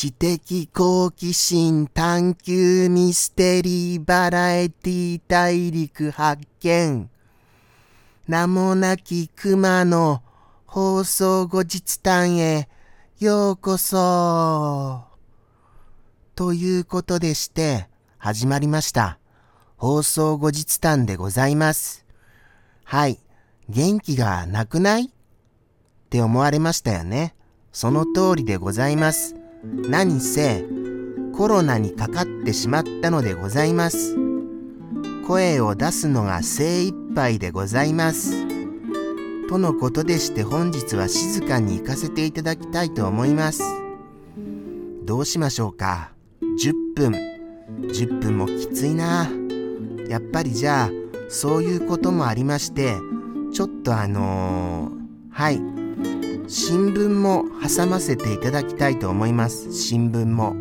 知的好奇心探求ミステリーバラエティ大陸発見。名もなき熊の放送後日談へようこそ。ということでして始まりました。放送後日談でございます。はい。元気がなくない？って思われましたよね。その通りでございます。何せコロナにかかってしまったのでございます。声を出すのが精一杯でございます。とのことでして本日は静かに行かせていただきたいと思います。どうしましょうか？10分。10分もきついな。やっぱりじゃあ、そういうこともありまして、ちょっとあのー、はい。新聞も挟ませていただきたいと思います。新聞も。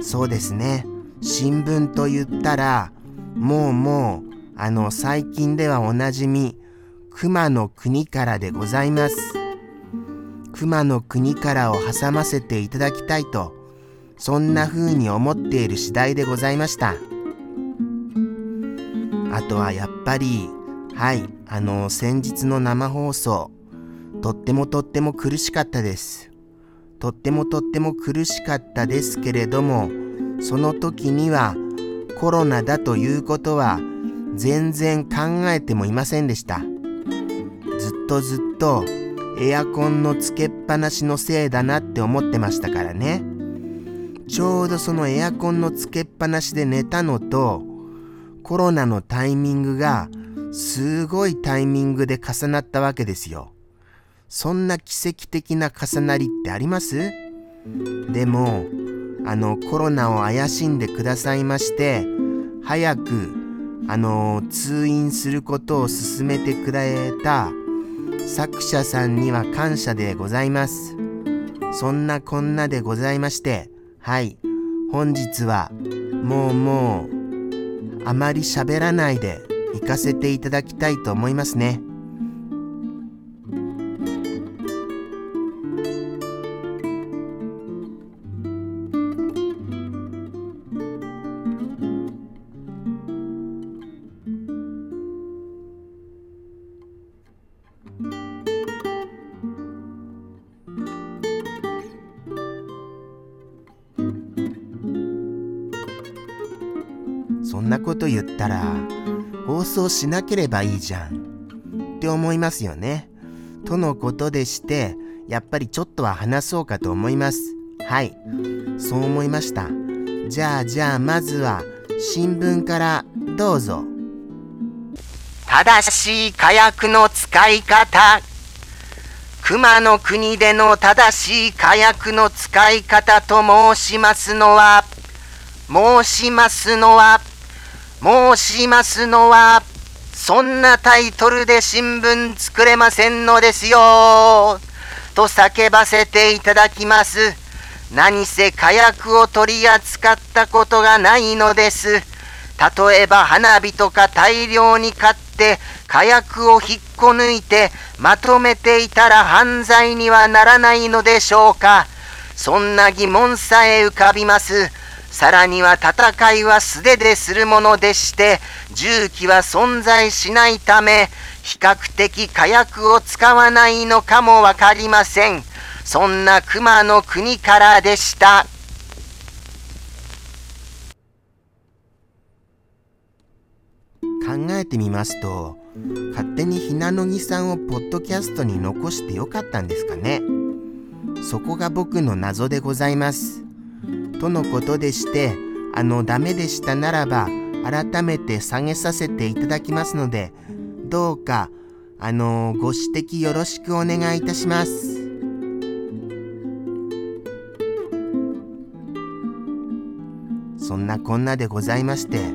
そうですね。新聞と言ったら、もうもう、あの、最近ではおなじみ、熊の国からでございます。熊の国からを挟ませていただきたいと、そんな風に思っている次第でございました。あとはやっぱり、はい、あの、先日の生放送、とってもとっても苦しかったです。とってもとっても苦しかったですけれども、その時にはコロナだということは全然考えてもいませんでした。ずっとずっとエアコンのつけっぱなしのせいだなって思ってましたからね。ちょうどそのエアコンのつけっぱなしで寝たのとコロナのタイミングがすごいタイミングで重なったわけですよ。そんな奇跡的な重なりってあります？でも、あの、コロナを怪しんでくださいまして、早く、あの、通院することを勧めてくれた作者さんには感謝でございます。そんなこんなでございまして、はい、本日は、もうもう、あまり喋らないで行かせていただきたいと思いますね。そんなこと言ったら放送しなければいいじゃんって思いますよね。とのことでしてやっぱりちょっとは話そうかと思います。はい、そう思いました。じゃあじゃあまずは新聞からどうぞ。正しい火薬の使い方熊の国での正しい火薬の使い方と申しますのは申しますのは申しますのは、そんなタイトルで新聞作れませんのですよ。と叫ばせていただきます。何せ火薬を取り扱ったことがないのです。例えば花火とか大量に買って火薬を引っこ抜いてまとめていたら犯罪にはならないのでしょうか。そんな疑問さえ浮かびます。さらには戦いは素手でするものでして、銃器は存在しないため、比較的火薬を使わないのかもわかりません。そんな熊の国からでした。考えてみますと、勝手にひなのぎさんをポッドキャストに残してよかったんですかね。そこが僕の謎でございます。とのことでしてあのダメでしたならば改めて下げさせていただきますのでどうかあのご指摘よろしくお願いいたします。そんなこんなでございまして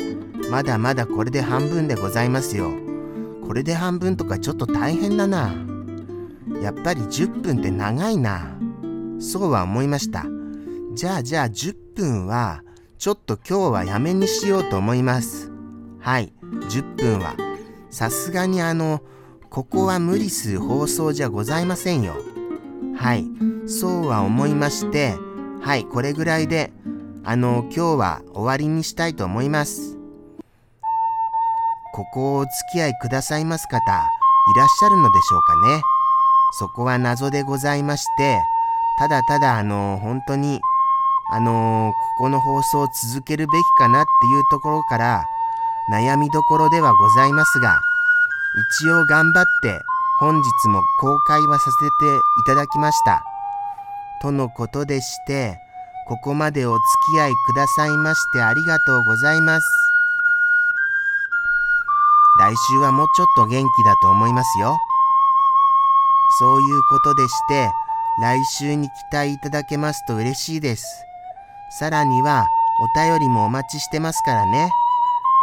まだまだこれで半分でございますよ。これで半分とかちょっと大変だな。やっぱり10分って長いな。そうは思いました。じゃあじゃあ10分はちょっと今日はやめにしようと思います。はい、10分は。さすがにあの、ここは無理する放送じゃございませんよ。はい、そうは思いまして、はい、これぐらいで、あの、今日は終わりにしたいと思います。ここをお付き合いくださいます方、いらっしゃるのでしょうかね。そこは謎でございまして、ただただあの、本当に、あのここの放送を続けるべきかなっていうところから、悩みどころではございますが、一応頑張って本日も公開はさせていただきました。とのことでして、ここまでお付き合いくださいましてありがとうございます。来週はもうちょっと元気だと思いますよ。そういうことでして、来週に期待いただけますと嬉しいです。さらには、お便りもお待ちしてますからね。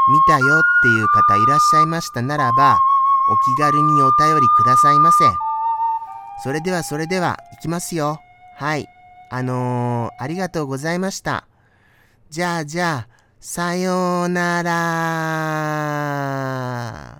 見たよっていう方いらっしゃいましたならば、お気軽にお便りくださいませ。それではそれでは、いきますよ。はい。あのー、ありがとうございました。じゃあじゃあ、さようなら